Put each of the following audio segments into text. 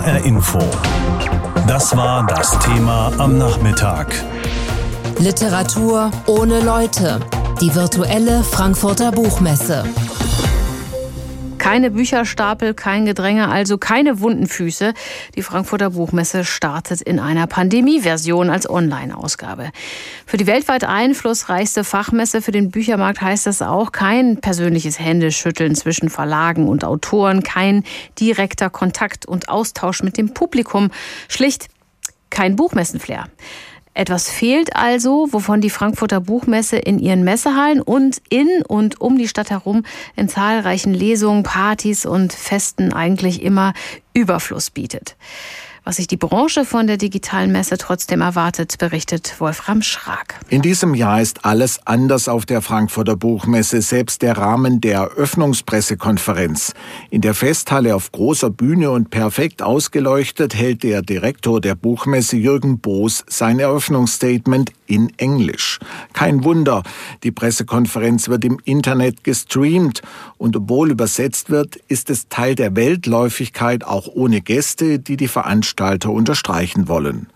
HR Info. Das war das Thema am Nachmittag. Literatur ohne Leute. Die virtuelle Frankfurter Buchmesse. Keine Bücherstapel, kein Gedränge, also keine wunden Füße. Die Frankfurter Buchmesse startet in einer Pandemie-Version als Online-Ausgabe. Für die weltweit einflussreichste Fachmesse für den Büchermarkt heißt das auch kein persönliches Händeschütteln zwischen Verlagen und Autoren, kein direkter Kontakt und Austausch mit dem Publikum, schlicht kein Buchmessenflair. Etwas fehlt also, wovon die Frankfurter Buchmesse in ihren Messehallen und in und um die Stadt herum in zahlreichen Lesungen, Partys und Festen eigentlich immer Überfluss bietet. Was sich die Branche von der digitalen Messe trotzdem erwartet, berichtet Wolfram Schrag. In diesem Jahr ist alles anders auf der Frankfurter Buchmesse, selbst der Rahmen der Eröffnungspressekonferenz. In der Festhalle auf großer Bühne und perfekt ausgeleuchtet hält der Direktor der Buchmesse Jürgen Boos sein Eröffnungsstatement in Englisch. Kein Wunder, die Pressekonferenz wird im Internet gestreamt und obwohl übersetzt wird, ist es Teil der Weltläufigkeit auch ohne Gäste, die die Veranstalter unterstreichen wollen.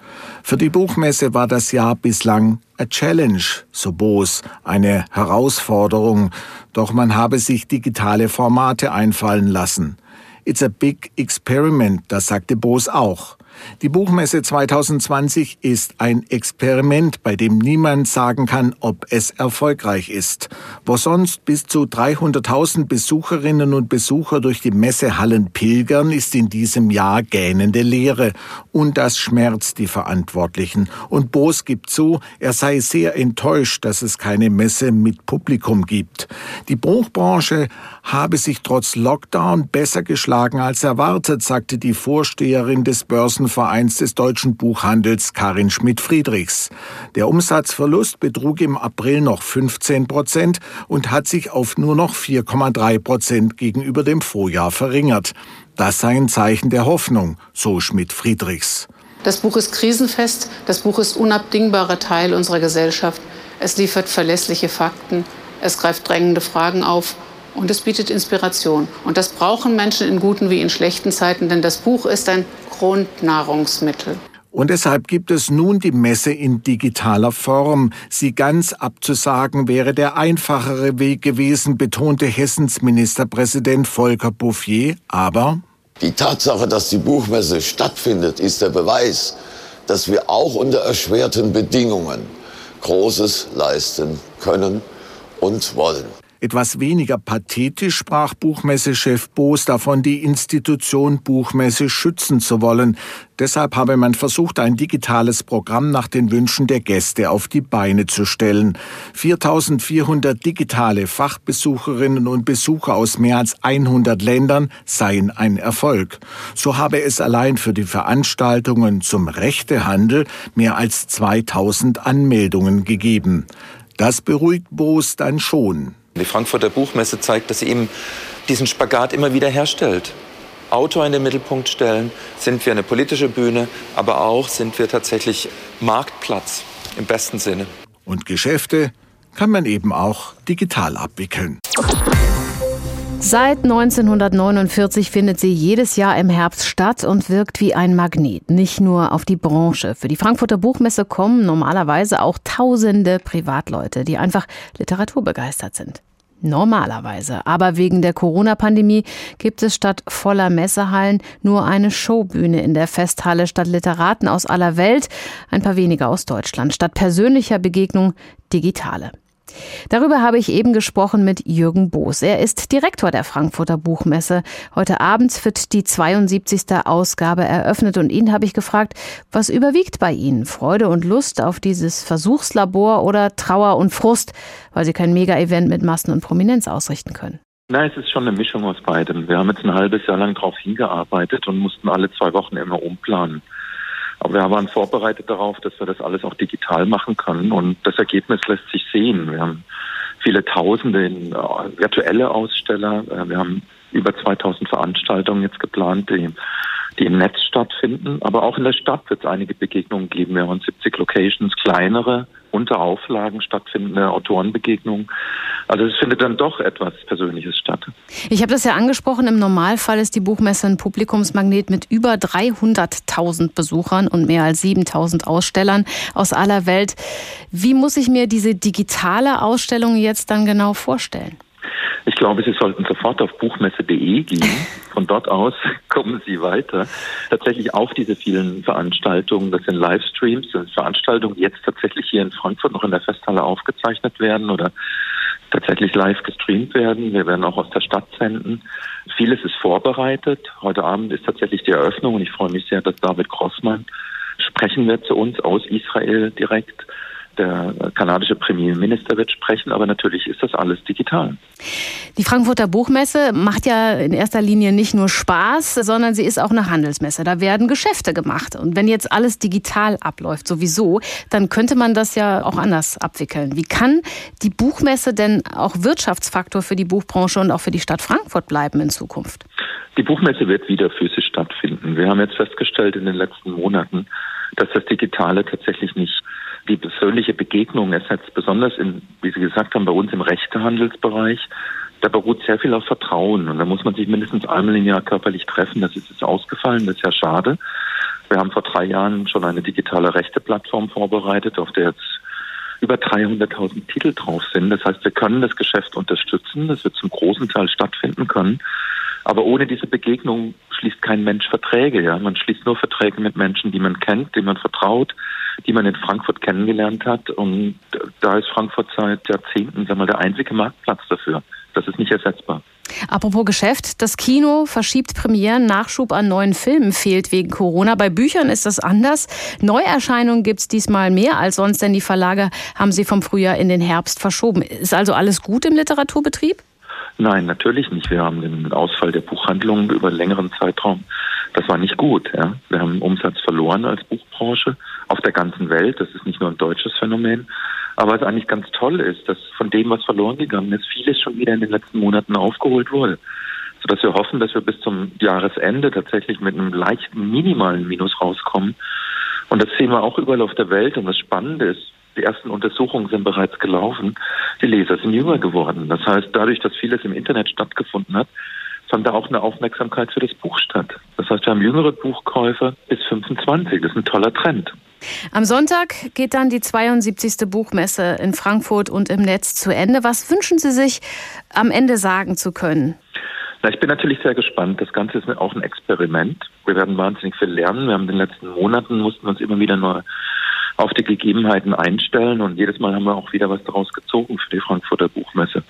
Für die Buchmesse war das Jahr bislang a challenge, so Boos, eine Herausforderung, doch man habe sich digitale Formate einfallen lassen. It's a big experiment, das sagte Boos auch. Die Buchmesse 2020 ist ein Experiment, bei dem niemand sagen kann, ob es erfolgreich ist. Wo sonst bis zu 300.000 Besucherinnen und Besucher durch die Messehallen pilgern, ist in diesem Jahr gähnende Leere. Und das schmerzt die Verantwortlichen. Und Boos gibt zu, er sei sehr enttäuscht, dass es keine Messe mit Publikum gibt. Die Buchbranche habe sich trotz Lockdown besser geschlagen als erwartet, sagte die Vorsteherin des Börsenvereins des deutschen Buchhandels Karin Schmidt-Friedrichs. Der Umsatzverlust betrug im April noch 15 Prozent und hat sich auf nur noch 4,3 Prozent gegenüber dem Vorjahr verringert. Das sei ein Zeichen der Hoffnung, so Schmidt-Friedrichs. Das Buch ist krisenfest, das Buch ist unabdingbarer Teil unserer Gesellschaft. Es liefert verlässliche Fakten, es greift drängende Fragen auf und es bietet Inspiration. Und das brauchen Menschen in guten wie in schlechten Zeiten, denn das Buch ist ein Grundnahrungsmittel. Und deshalb gibt es nun die Messe in digitaler Form. Sie ganz abzusagen wäre der einfachere Weg gewesen, betonte Hessens Ministerpräsident Volker Bouffier. Aber die Tatsache, dass die Buchmesse stattfindet, ist der Beweis, dass wir auch unter erschwerten Bedingungen Großes leisten können und wollen. Etwas weniger pathetisch sprach Buchmessechef Boos davon, die Institution Buchmesse schützen zu wollen. Deshalb habe man versucht, ein digitales Programm nach den Wünschen der Gäste auf die Beine zu stellen. 4400 digitale Fachbesucherinnen und Besucher aus mehr als 100 Ländern seien ein Erfolg. So habe es allein für die Veranstaltungen zum Rechtehandel mehr als 2000 Anmeldungen gegeben. Das beruhigt Boos dann schon. Die Frankfurter Buchmesse zeigt, dass sie eben diesen Spagat immer wieder herstellt. Autor in den Mittelpunkt stellen, sind wir eine politische Bühne, aber auch sind wir tatsächlich Marktplatz im besten Sinne. Und Geschäfte kann man eben auch digital abwickeln. Seit 1949 findet sie jedes Jahr im Herbst statt und wirkt wie ein Magnet, nicht nur auf die Branche. Für die Frankfurter Buchmesse kommen normalerweise auch tausende Privatleute, die einfach literaturbegeistert sind. Normalerweise. Aber wegen der Corona-Pandemie gibt es statt voller Messehallen nur eine Showbühne in der Festhalle statt Literaten aus aller Welt, ein paar weniger aus Deutschland, statt persönlicher Begegnung digitale. Darüber habe ich eben gesprochen mit Jürgen Boos. Er ist Direktor der Frankfurter Buchmesse. Heute Abend wird die 72. Ausgabe eröffnet und ihn habe ich gefragt, was überwiegt bei Ihnen? Freude und Lust auf dieses Versuchslabor oder Trauer und Frust, weil Sie kein Mega-Event mit Massen und Prominenz ausrichten können? Na, es ist schon eine Mischung aus beidem. Wir haben jetzt ein halbes Jahr lang darauf hingearbeitet und mussten alle zwei Wochen immer umplanen. Aber wir waren vorbereitet darauf, dass wir das alles auch digital machen können. Und das Ergebnis lässt sich sehen. Wir haben viele Tausende in, äh, virtuelle Aussteller. Äh, wir haben über 2000 Veranstaltungen jetzt geplant, die, die im Netz stattfinden. Aber auch in der Stadt wird es einige Begegnungen geben. Wir haben 70 Locations, kleinere, unter Auflagen stattfindende Autorenbegegnungen. Also es findet dann doch etwas Persönliches statt. Ich habe das ja angesprochen, im Normalfall ist die Buchmesse ein Publikumsmagnet mit über 300.000 Besuchern und mehr als 7.000 Ausstellern aus aller Welt. Wie muss ich mir diese digitale Ausstellung jetzt dann genau vorstellen? Ich glaube, Sie sollten sofort auf buchmesse.de gehen. Von dort aus kommen Sie weiter. Tatsächlich auf diese vielen Veranstaltungen, das sind Livestreams, das sind Veranstaltungen, die jetzt tatsächlich hier in Frankfurt noch in der Festhalle aufgezeichnet werden oder tatsächlich live gestreamt werden. Wir werden auch aus der Stadt senden. Vieles ist vorbereitet. Heute Abend ist tatsächlich die Eröffnung und ich freue mich sehr, dass David Grossmann sprechen wird zu uns aus Israel direkt der kanadische Premierminister wird sprechen, aber natürlich ist das alles digital. Die Frankfurter Buchmesse macht ja in erster Linie nicht nur Spaß, sondern sie ist auch eine Handelsmesse. Da werden Geschäfte gemacht. Und wenn jetzt alles digital abläuft, sowieso, dann könnte man das ja auch anders abwickeln. Wie kann die Buchmesse denn auch Wirtschaftsfaktor für die Buchbranche und auch für die Stadt Frankfurt bleiben in Zukunft? Die Buchmesse wird wieder physisch stattfinden. Wir haben jetzt festgestellt in den letzten Monaten, dass das Digitale tatsächlich nicht die persönliche Begegnung ersetzt, besonders in, wie Sie gesagt haben, bei uns im Rechtehandelsbereich. Da beruht sehr viel auf Vertrauen und da muss man sich mindestens einmal im Jahr körperlich treffen. Das ist jetzt ausgefallen, das ist ja schade. Wir haben vor drei Jahren schon eine digitale Rechteplattform vorbereitet, auf der jetzt über 300.000 Titel drauf sind. Das heißt, wir können das Geschäft unterstützen. Das wird zum großen Teil stattfinden können. Aber ohne diese Begegnung schließt kein Mensch Verträge. Ja, man schließt nur Verträge mit Menschen, die man kennt, denen man vertraut, die man in Frankfurt kennengelernt hat. Und da ist Frankfurt seit Jahrzehnten sag mal, der einzige Marktplatz dafür. Das ist nicht ersetzbar. Apropos Geschäft, das Kino verschiebt Premieren, Nachschub an neuen Filmen fehlt wegen Corona. Bei Büchern ist das anders. Neuerscheinungen gibt es diesmal mehr als sonst, denn die Verlage haben sie vom Frühjahr in den Herbst verschoben. Ist also alles gut im Literaturbetrieb? Nein, natürlich nicht. Wir haben den Ausfall der Buchhandlungen über einen längeren Zeitraum. Das war nicht gut. Ja. Wir haben Umsatz verloren als Buchbranche auf der ganzen Welt. Das ist nicht nur ein deutsches Phänomen. Aber was eigentlich ganz toll ist, dass von dem, was verloren gegangen ist, vieles schon wieder in den letzten Monaten aufgeholt wurde. Sodass wir hoffen, dass wir bis zum Jahresende tatsächlich mit einem leichten, minimalen Minus rauskommen. Und das sehen wir auch überall auf der Welt. Und das Spannende ist, die ersten Untersuchungen sind bereits gelaufen. Die Leser sind jünger geworden. Das heißt, dadurch, dass vieles im Internet stattgefunden hat, fand da auch eine Aufmerksamkeit für das Buch statt. Das heißt, wir haben jüngere Buchkäufer bis 25. Das ist ein toller Trend. Am Sonntag geht dann die 72. Buchmesse in Frankfurt und im Netz zu Ende. Was wünschen Sie sich am Ende sagen zu können? Na, ich bin natürlich sehr gespannt. Das Ganze ist auch ein Experiment. Wir werden wahnsinnig viel lernen. Wir haben in den letzten Monaten mussten uns immer wieder neu auf die Gegebenheiten einstellen und jedes Mal haben wir auch wieder was daraus gezogen für die Frankfurter Buchmesse.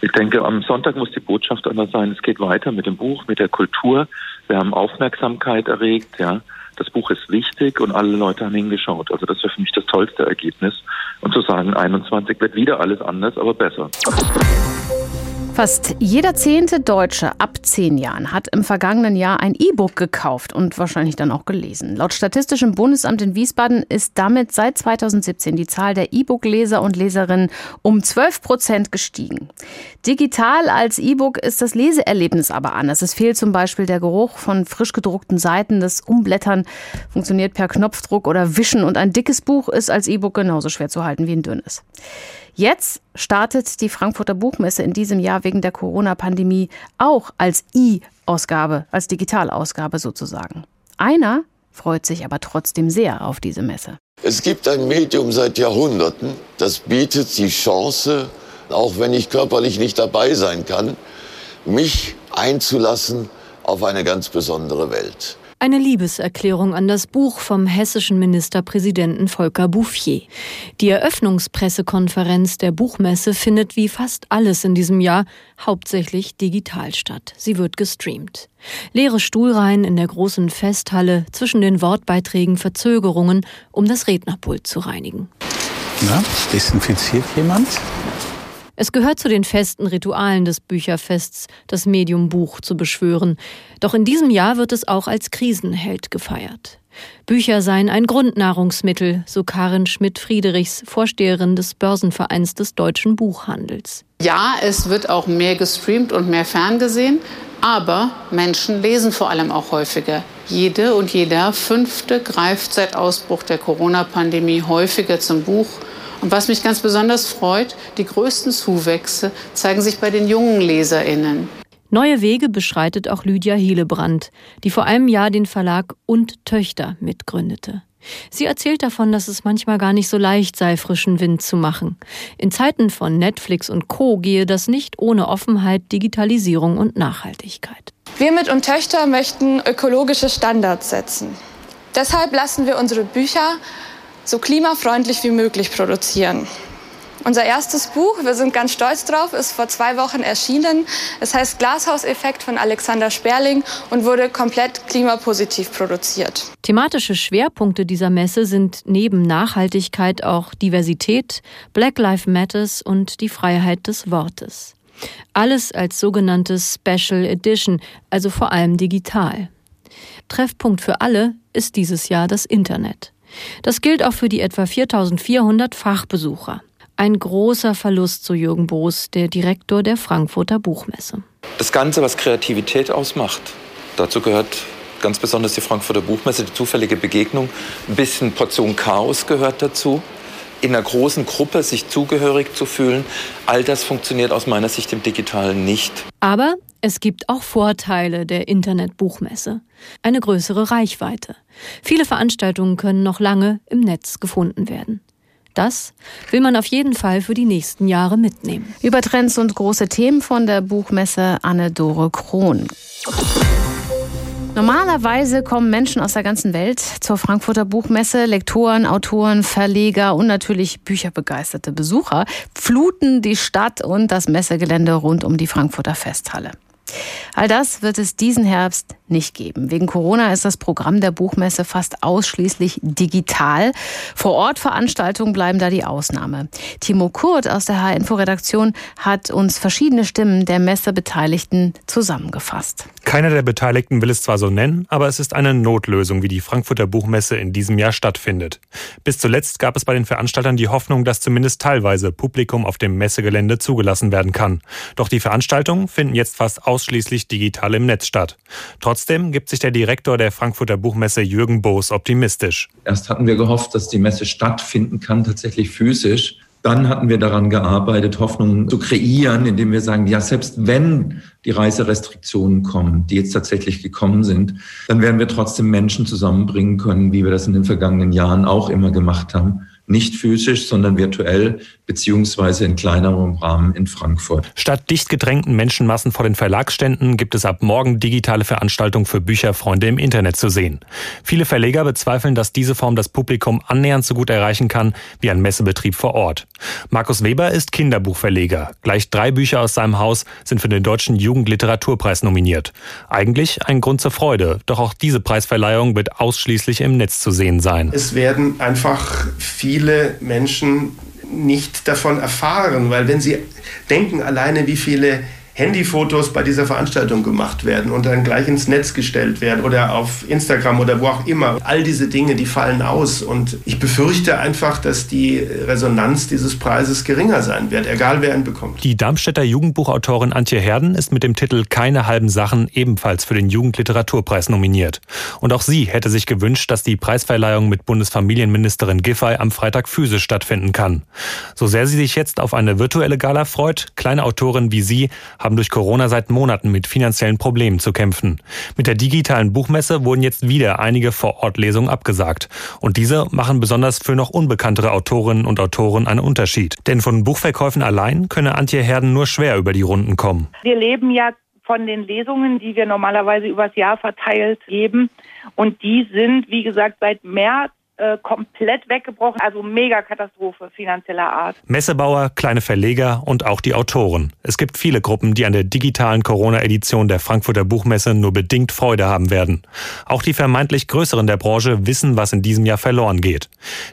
Ich denke, am Sonntag muss die Botschaft anders sein. Es geht weiter mit dem Buch, mit der Kultur. Wir haben Aufmerksamkeit erregt, ja. Das Buch ist wichtig und alle Leute haben hingeschaut. Also das wäre für mich das tollste Ergebnis. Und zu sagen, 21 wird wieder alles anders, aber besser. Fast jeder zehnte Deutsche ab zehn Jahren hat im vergangenen Jahr ein E-Book gekauft und wahrscheinlich dann auch gelesen. Laut Statistischem Bundesamt in Wiesbaden ist damit seit 2017 die Zahl der E-Book-Leser und Leserinnen um 12 Prozent gestiegen. Digital als E-Book ist das Leseerlebnis aber anders. Es fehlt zum Beispiel der Geruch von frisch gedruckten Seiten. Das Umblättern funktioniert per Knopfdruck oder Wischen und ein dickes Buch ist als E-Book genauso schwer zu halten wie ein dünnes. Jetzt startet die Frankfurter Buchmesse in diesem Jahr wegen der Corona-Pandemie auch als E-Ausgabe, als Digitalausgabe sozusagen. Einer freut sich aber trotzdem sehr auf diese Messe. Es gibt ein Medium seit Jahrhunderten, das bietet die Chance, auch wenn ich körperlich nicht dabei sein kann, mich einzulassen auf eine ganz besondere Welt. Eine Liebeserklärung an das Buch vom hessischen Ministerpräsidenten Volker Bouffier. Die Eröffnungspressekonferenz der Buchmesse findet wie fast alles in diesem Jahr hauptsächlich digital statt. Sie wird gestreamt. Leere Stuhlreihen in der großen Festhalle, zwischen den Wortbeiträgen Verzögerungen, um das Rednerpult zu reinigen. Na, desinfiziert jemand? Es gehört zu den festen Ritualen des Bücherfests, das Medium Buch zu beschwören. Doch in diesem Jahr wird es auch als Krisenheld gefeiert. Bücher seien ein Grundnahrungsmittel, so Karin Schmidt-Friedrichs, Vorsteherin des Börsenvereins des deutschen Buchhandels. Ja, es wird auch mehr gestreamt und mehr ferngesehen, aber Menschen lesen vor allem auch häufiger. Jede und jeder Fünfte greift seit Ausbruch der Corona-Pandemie häufiger zum Buch Und was mich ganz besonders freut, die größten Zuwächse zeigen sich bei den jungen Leserinnen. Neue Wege beschreitet auch Lydia Hielebrand, die vor einem Jahr den Verlag Und Töchter mitgründete. Sie erzählt davon, dass es manchmal gar nicht so leicht sei, frischen Wind zu machen. In Zeiten von Netflix und Co gehe das nicht ohne Offenheit, Digitalisierung und Nachhaltigkeit. Wir mit und Töchter möchten ökologische Standards setzen. Deshalb lassen wir unsere Bücher so klimafreundlich wie möglich produzieren. Unser erstes Buch, wir sind ganz stolz drauf, ist vor zwei Wochen erschienen. Es heißt Glashauseffekt von Alexander Sperling und wurde komplett klimapositiv produziert. Thematische Schwerpunkte dieser Messe sind neben Nachhaltigkeit auch Diversität, Black Lives Matters und die Freiheit des Wortes. Alles als sogenannte Special Edition, also vor allem digital. Treffpunkt für alle ist dieses Jahr das Internet. Das gilt auch für die etwa 4400 Fachbesucher. Ein großer Verlust, so Jürgen Boos, der Direktor der Frankfurter Buchmesse. Das Ganze, was Kreativität ausmacht, dazu gehört ganz besonders die Frankfurter Buchmesse, die zufällige Begegnung. Ein bisschen Portion Chaos gehört dazu. In einer großen Gruppe sich zugehörig zu fühlen, all das funktioniert aus meiner Sicht im Digitalen nicht. Aber es gibt auch Vorteile der Internetbuchmesse. Eine größere Reichweite. Viele Veranstaltungen können noch lange im Netz gefunden werden. Das will man auf jeden Fall für die nächsten Jahre mitnehmen. Über Trends und große Themen von der Buchmesse Anne-Dore Krohn. Normalerweise kommen Menschen aus der ganzen Welt zur Frankfurter Buchmesse. Lektoren, Autoren, Verleger und natürlich bücherbegeisterte Besucher fluten die Stadt und das Messegelände rund um die Frankfurter Festhalle. All das wird es diesen Herbst nicht geben. Wegen Corona ist das Programm der Buchmesse fast ausschließlich digital. Vor Ort Veranstaltungen bleiben da die Ausnahme. Timo Kurt aus der H-Info-Redaktion hat uns verschiedene Stimmen der Messebeteiligten zusammengefasst. Keiner der Beteiligten will es zwar so nennen, aber es ist eine Notlösung, wie die Frankfurter Buchmesse in diesem Jahr stattfindet. Bis zuletzt gab es bei den Veranstaltern die Hoffnung, dass zumindest teilweise Publikum auf dem Messegelände zugelassen werden kann. Doch die Veranstaltungen finden jetzt fast ausschließlich digital im Netz statt. Trotzdem gibt sich der Direktor der Frankfurter Buchmesse Jürgen Boos optimistisch. Erst hatten wir gehofft, dass die Messe stattfinden kann, tatsächlich physisch. Dann hatten wir daran gearbeitet, Hoffnung zu kreieren, indem wir sagen, ja, selbst wenn die Reiserestriktionen kommen, die jetzt tatsächlich gekommen sind, dann werden wir trotzdem Menschen zusammenbringen können, wie wir das in den vergangenen Jahren auch immer gemacht haben nicht physisch, sondern virtuell beziehungsweise in kleinerem Rahmen in Frankfurt. Statt dicht gedrängten Menschenmassen vor den Verlagsständen gibt es ab morgen digitale Veranstaltungen für Bücherfreunde im Internet zu sehen. Viele Verleger bezweifeln, dass diese Form das Publikum annähernd so gut erreichen kann wie ein Messebetrieb vor Ort. Markus Weber ist Kinderbuchverleger. Gleich drei Bücher aus seinem Haus sind für den Deutschen Jugendliteraturpreis nominiert. Eigentlich ein Grund zur Freude, doch auch diese Preisverleihung wird ausschließlich im Netz zu sehen sein. Es werden einfach viele viele Menschen nicht davon erfahren, weil wenn sie denken alleine, wie viele Handyfotos bei dieser Veranstaltung gemacht werden und dann gleich ins Netz gestellt werden oder auf Instagram oder wo auch immer. All diese Dinge, die fallen aus und ich befürchte einfach, dass die Resonanz dieses Preises geringer sein wird, egal wer ihn bekommt. Die Darmstädter Jugendbuchautorin Antje Herden ist mit dem Titel Keine halben Sachen ebenfalls für den Jugendliteraturpreis nominiert. Und auch sie hätte sich gewünscht, dass die Preisverleihung mit Bundesfamilienministerin Giffey am Freitag physisch stattfinden kann. So sehr sie sich jetzt auf eine virtuelle Gala freut, kleine Autoren wie sie haben durch Corona seit Monaten mit finanziellen Problemen zu kämpfen. Mit der digitalen Buchmesse wurden jetzt wieder einige Vorortlesungen abgesagt. Und diese machen besonders für noch unbekanntere Autorinnen und Autoren einen Unterschied. Denn von Buchverkäufen allein könne Antje Herden nur schwer über die Runden kommen. Wir leben ja von den Lesungen, die wir normalerweise übers Jahr verteilt geben. Und die sind, wie gesagt, seit März äh, komplett weggebrochen. Also Megakatastrophe finanzieller Art. Messebauer, kleine Verleger und auch die Autoren. Es gibt viele Gruppen, die an der digitalen Corona-Edition der Frankfurter Buchmesse nur bedingt Freude haben werden. Auch die vermeintlich Größeren der Branche wissen, was in diesem Jahr verloren geht.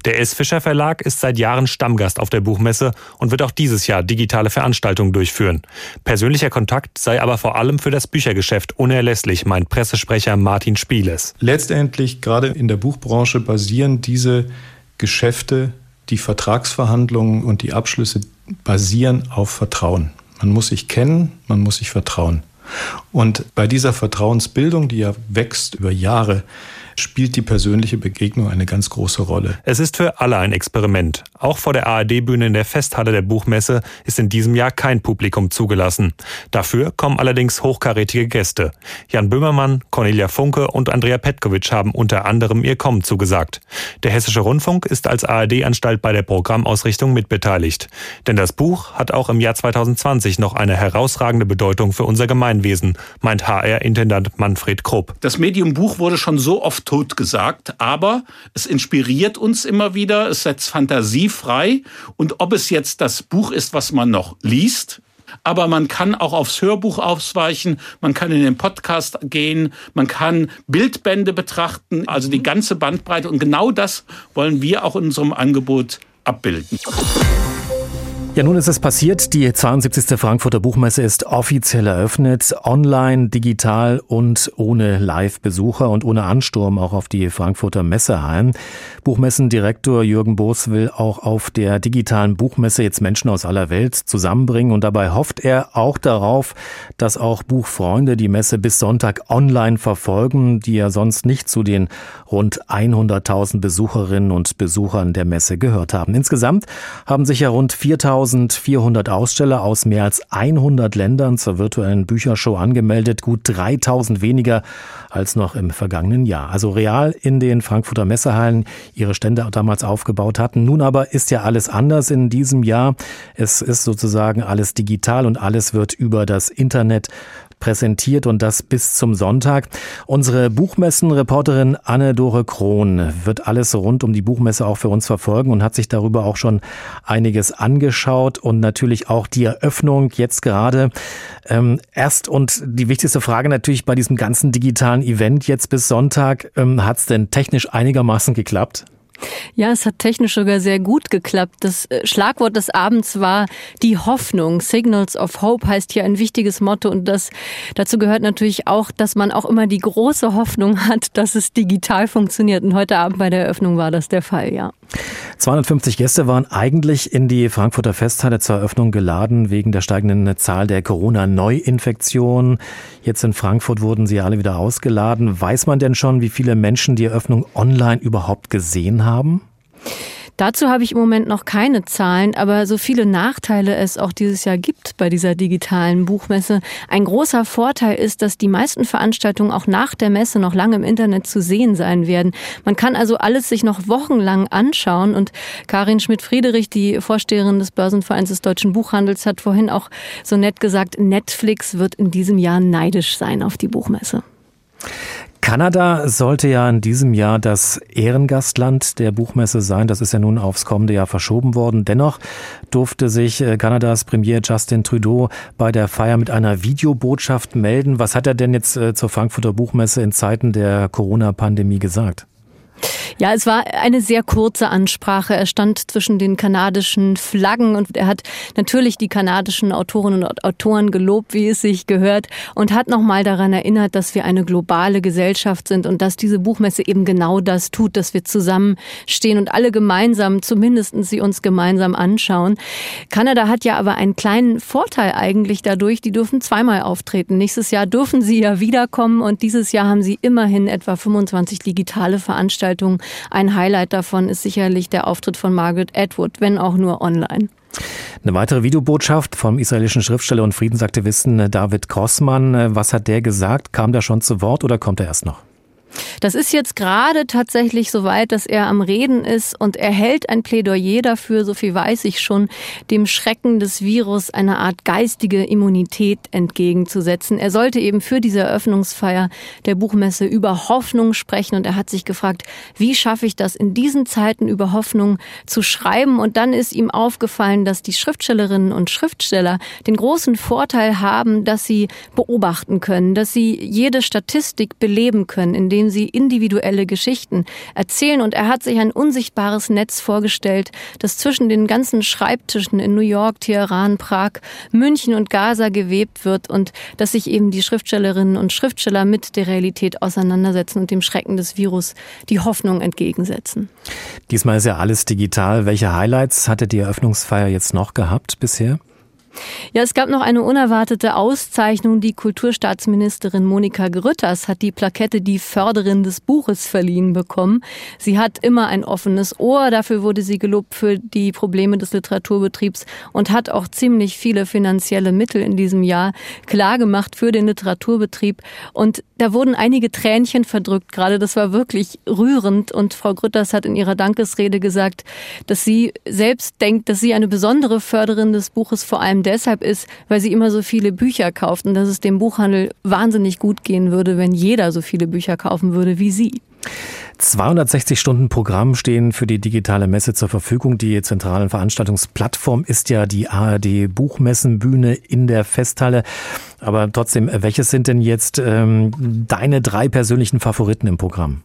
Der S. Fischer Verlag ist seit Jahren Stammgast auf der Buchmesse und wird auch dieses Jahr digitale Veranstaltungen durchführen. Persönlicher Kontakt sei aber vor allem für das Büchergeschäft unerlässlich, meint Pressesprecher Martin Spieles. Letztendlich, gerade in der Buchbranche, basieren diese Geschäfte, die Vertragsverhandlungen und die Abschlüsse basieren auf Vertrauen. Man muss sich kennen, man muss sich vertrauen. Und bei dieser Vertrauensbildung, die ja wächst über Jahre, spielt die persönliche Begegnung eine ganz große Rolle. Es ist für alle ein Experiment. Auch vor der ARD-Bühne in der Festhalle der Buchmesse ist in diesem Jahr kein Publikum zugelassen. Dafür kommen allerdings hochkarätige Gäste. Jan Böhmermann, Cornelia Funke und Andrea Petkovic haben unter anderem ihr Kommen zugesagt. Der Hessische Rundfunk ist als ARD-Anstalt bei der Programmausrichtung mitbeteiligt. Denn das Buch hat auch im Jahr 2020 noch eine herausragende Bedeutung für unser Gemeinwesen, meint HR-Intendant Manfred Krupp. Das Medium Buch wurde schon so oft totgesagt, aber es inspiriert uns immer wieder, es setzt Fantasie frei und ob es jetzt das Buch ist, was man noch liest, aber man kann auch aufs Hörbuch ausweichen, man kann in den Podcast gehen, man kann Bildbände betrachten, also die ganze Bandbreite. Und genau das wollen wir auch in unserem Angebot abbilden. Ja, nun ist es passiert. Die 72. Frankfurter Buchmesse ist offiziell eröffnet. Online, digital und ohne Live-Besucher und ohne Ansturm auch auf die Frankfurter Messehallen. Buchmessendirektor Jürgen Boos will auch auf der digitalen Buchmesse jetzt Menschen aus aller Welt zusammenbringen und dabei hofft er auch darauf, dass auch Buchfreunde die Messe bis Sonntag online verfolgen, die ja sonst nicht zu den rund 100.000 Besucherinnen und Besuchern der Messe gehört haben. Insgesamt haben sich ja rund 4.000 1400 Aussteller aus mehr als 100 Ländern zur virtuellen Büchershow angemeldet, gut 3000 weniger als noch im vergangenen Jahr. Also real in den Frankfurter Messehallen ihre Stände damals aufgebaut hatten. Nun aber ist ja alles anders in diesem Jahr. Es ist sozusagen alles digital und alles wird über das Internet präsentiert und das bis zum Sonntag. Unsere Buchmessenreporterin Anne-Dore Krohn wird alles rund um die Buchmesse auch für uns verfolgen und hat sich darüber auch schon einiges angeschaut und natürlich auch die Eröffnung jetzt gerade. Ähm, erst und die wichtigste Frage natürlich bei diesem ganzen digitalen Event jetzt bis Sonntag, ähm, hat es denn technisch einigermaßen geklappt? Ja, es hat technisch sogar sehr gut geklappt. Das äh, Schlagwort des Abends war die Hoffnung. Signals of Hope heißt hier ein wichtiges Motto und das, dazu gehört natürlich auch, dass man auch immer die große Hoffnung hat, dass es digital funktioniert. Und heute Abend bei der Eröffnung war das der Fall, ja. 250 Gäste waren eigentlich in die Frankfurter Festhalle zur Eröffnung geladen wegen der steigenden Zahl der Corona-Neuinfektionen. Jetzt in Frankfurt wurden sie alle wieder ausgeladen. Weiß man denn schon, wie viele Menschen die Eröffnung online überhaupt gesehen haben? Dazu habe ich im Moment noch keine Zahlen, aber so viele Nachteile es auch dieses Jahr gibt bei dieser digitalen Buchmesse. Ein großer Vorteil ist, dass die meisten Veranstaltungen auch nach der Messe noch lange im Internet zu sehen sein werden. Man kann also alles sich noch wochenlang anschauen und Karin Schmidt-Friederich, die Vorsteherin des Börsenvereins des deutschen Buchhandels, hat vorhin auch so nett gesagt, Netflix wird in diesem Jahr neidisch sein auf die Buchmesse. Kanada sollte ja in diesem Jahr das Ehrengastland der Buchmesse sein. Das ist ja nun aufs kommende Jahr verschoben worden. Dennoch durfte sich äh, Kanadas Premier Justin Trudeau bei der Feier mit einer Videobotschaft melden. Was hat er denn jetzt äh, zur Frankfurter Buchmesse in Zeiten der Corona-Pandemie gesagt? Ja, es war eine sehr kurze Ansprache. Er stand zwischen den kanadischen Flaggen und er hat natürlich die kanadischen Autorinnen und Autoren gelobt, wie es sich gehört, und hat nochmal daran erinnert, dass wir eine globale Gesellschaft sind und dass diese Buchmesse eben genau das tut, dass wir zusammenstehen und alle gemeinsam, zumindest sie uns gemeinsam anschauen. Kanada hat ja aber einen kleinen Vorteil eigentlich dadurch, die dürfen zweimal auftreten. Nächstes Jahr dürfen sie ja wiederkommen und dieses Jahr haben sie immerhin etwa 25 digitale Veranstaltungen ein Highlight davon ist sicherlich der Auftritt von Margaret Atwood, wenn auch nur online. Eine weitere Videobotschaft vom israelischen Schriftsteller und Friedensaktivisten David Grossmann. Was hat der gesagt? Kam der schon zu Wort oder kommt er erst noch? Das ist jetzt gerade tatsächlich so weit, dass er am Reden ist und er hält ein Plädoyer dafür, so viel weiß ich schon, dem Schrecken des Virus eine Art geistige Immunität entgegenzusetzen. Er sollte eben für diese Eröffnungsfeier der Buchmesse über Hoffnung sprechen und er hat sich gefragt, wie schaffe ich das in diesen Zeiten über Hoffnung zu schreiben? Und dann ist ihm aufgefallen, dass die Schriftstellerinnen und Schriftsteller den großen Vorteil haben, dass sie beobachten können, dass sie jede Statistik beleben können, indem indem sie individuelle Geschichten erzählen. Und er hat sich ein unsichtbares Netz vorgestellt, das zwischen den ganzen Schreibtischen in New York, Teheran, Prag, München und Gaza gewebt wird und dass sich eben die Schriftstellerinnen und Schriftsteller mit der Realität auseinandersetzen und dem Schrecken des Virus die Hoffnung entgegensetzen. Diesmal ist ja alles digital. Welche Highlights hatte die Eröffnungsfeier jetzt noch gehabt bisher? Ja, es gab noch eine unerwartete Auszeichnung. Die Kulturstaatsministerin Monika Grütters hat die Plakette Die Förderin des Buches verliehen bekommen. Sie hat immer ein offenes Ohr. Dafür wurde sie gelobt für die Probleme des Literaturbetriebs und hat auch ziemlich viele finanzielle Mittel in diesem Jahr klargemacht für den Literaturbetrieb. Und da wurden einige Tränchen verdrückt gerade. Das war wirklich rührend. Und Frau Grütters hat in ihrer Dankesrede gesagt, dass sie selbst denkt, dass sie eine besondere Förderin des Buches vor allem deshalb ist, weil sie immer so viele Bücher kauft und dass es dem Buchhandel wahnsinnig gut gehen würde, wenn jeder so viele Bücher kaufen würde wie sie. 260 Stunden Programm stehen für die digitale Messe zur Verfügung. Die zentrale Veranstaltungsplattform ist ja die ARD Buchmessenbühne in der Festhalle. Aber trotzdem, welches sind denn jetzt ähm, deine drei persönlichen Favoriten im Programm?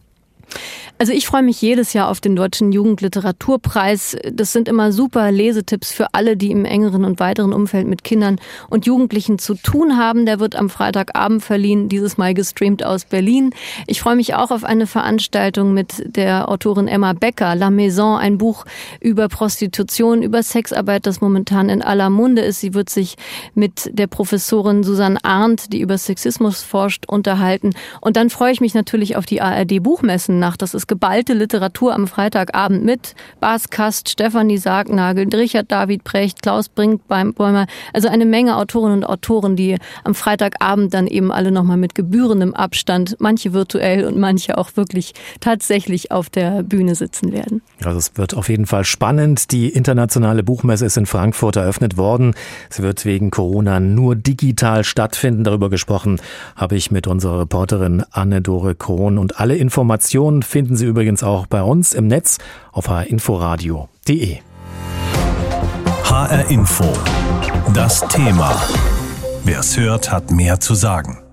Also ich freue mich jedes Jahr auf den Deutschen Jugendliteraturpreis. Das sind immer super Lesetipps für alle, die im engeren und weiteren Umfeld mit Kindern und Jugendlichen zu tun haben. Der wird am Freitagabend verliehen, dieses Mal gestreamt aus Berlin. Ich freue mich auch auf eine Veranstaltung mit der Autorin Emma Becker, La Maison, ein Buch über Prostitution, über Sexarbeit, das momentan in aller Munde ist. Sie wird sich mit der Professorin Susanne Arndt, die über Sexismus forscht, unterhalten. Und dann freue ich mich natürlich auf die ARD Buchmessen nach. Das ist es geballte Literatur am Freitagabend mit Bas Kast, Stefanie Sargnagel, Richard David Precht, Klaus Brinkbäumer, also eine Menge Autorinnen und Autoren, die am Freitagabend dann eben alle nochmal mit gebührendem Abstand, manche virtuell und manche auch wirklich tatsächlich auf der Bühne sitzen werden. Also es wird auf jeden Fall spannend. Die internationale Buchmesse ist in Frankfurt eröffnet worden. Sie wird wegen Corona nur digital stattfinden. Darüber gesprochen habe ich mit unserer Reporterin Anne-Dore Krohn und alle Informationen finden finden Sie übrigens auch bei uns im Netz auf hrinforadio.de. HR Info. Das Thema. Wer es hört, hat mehr zu sagen.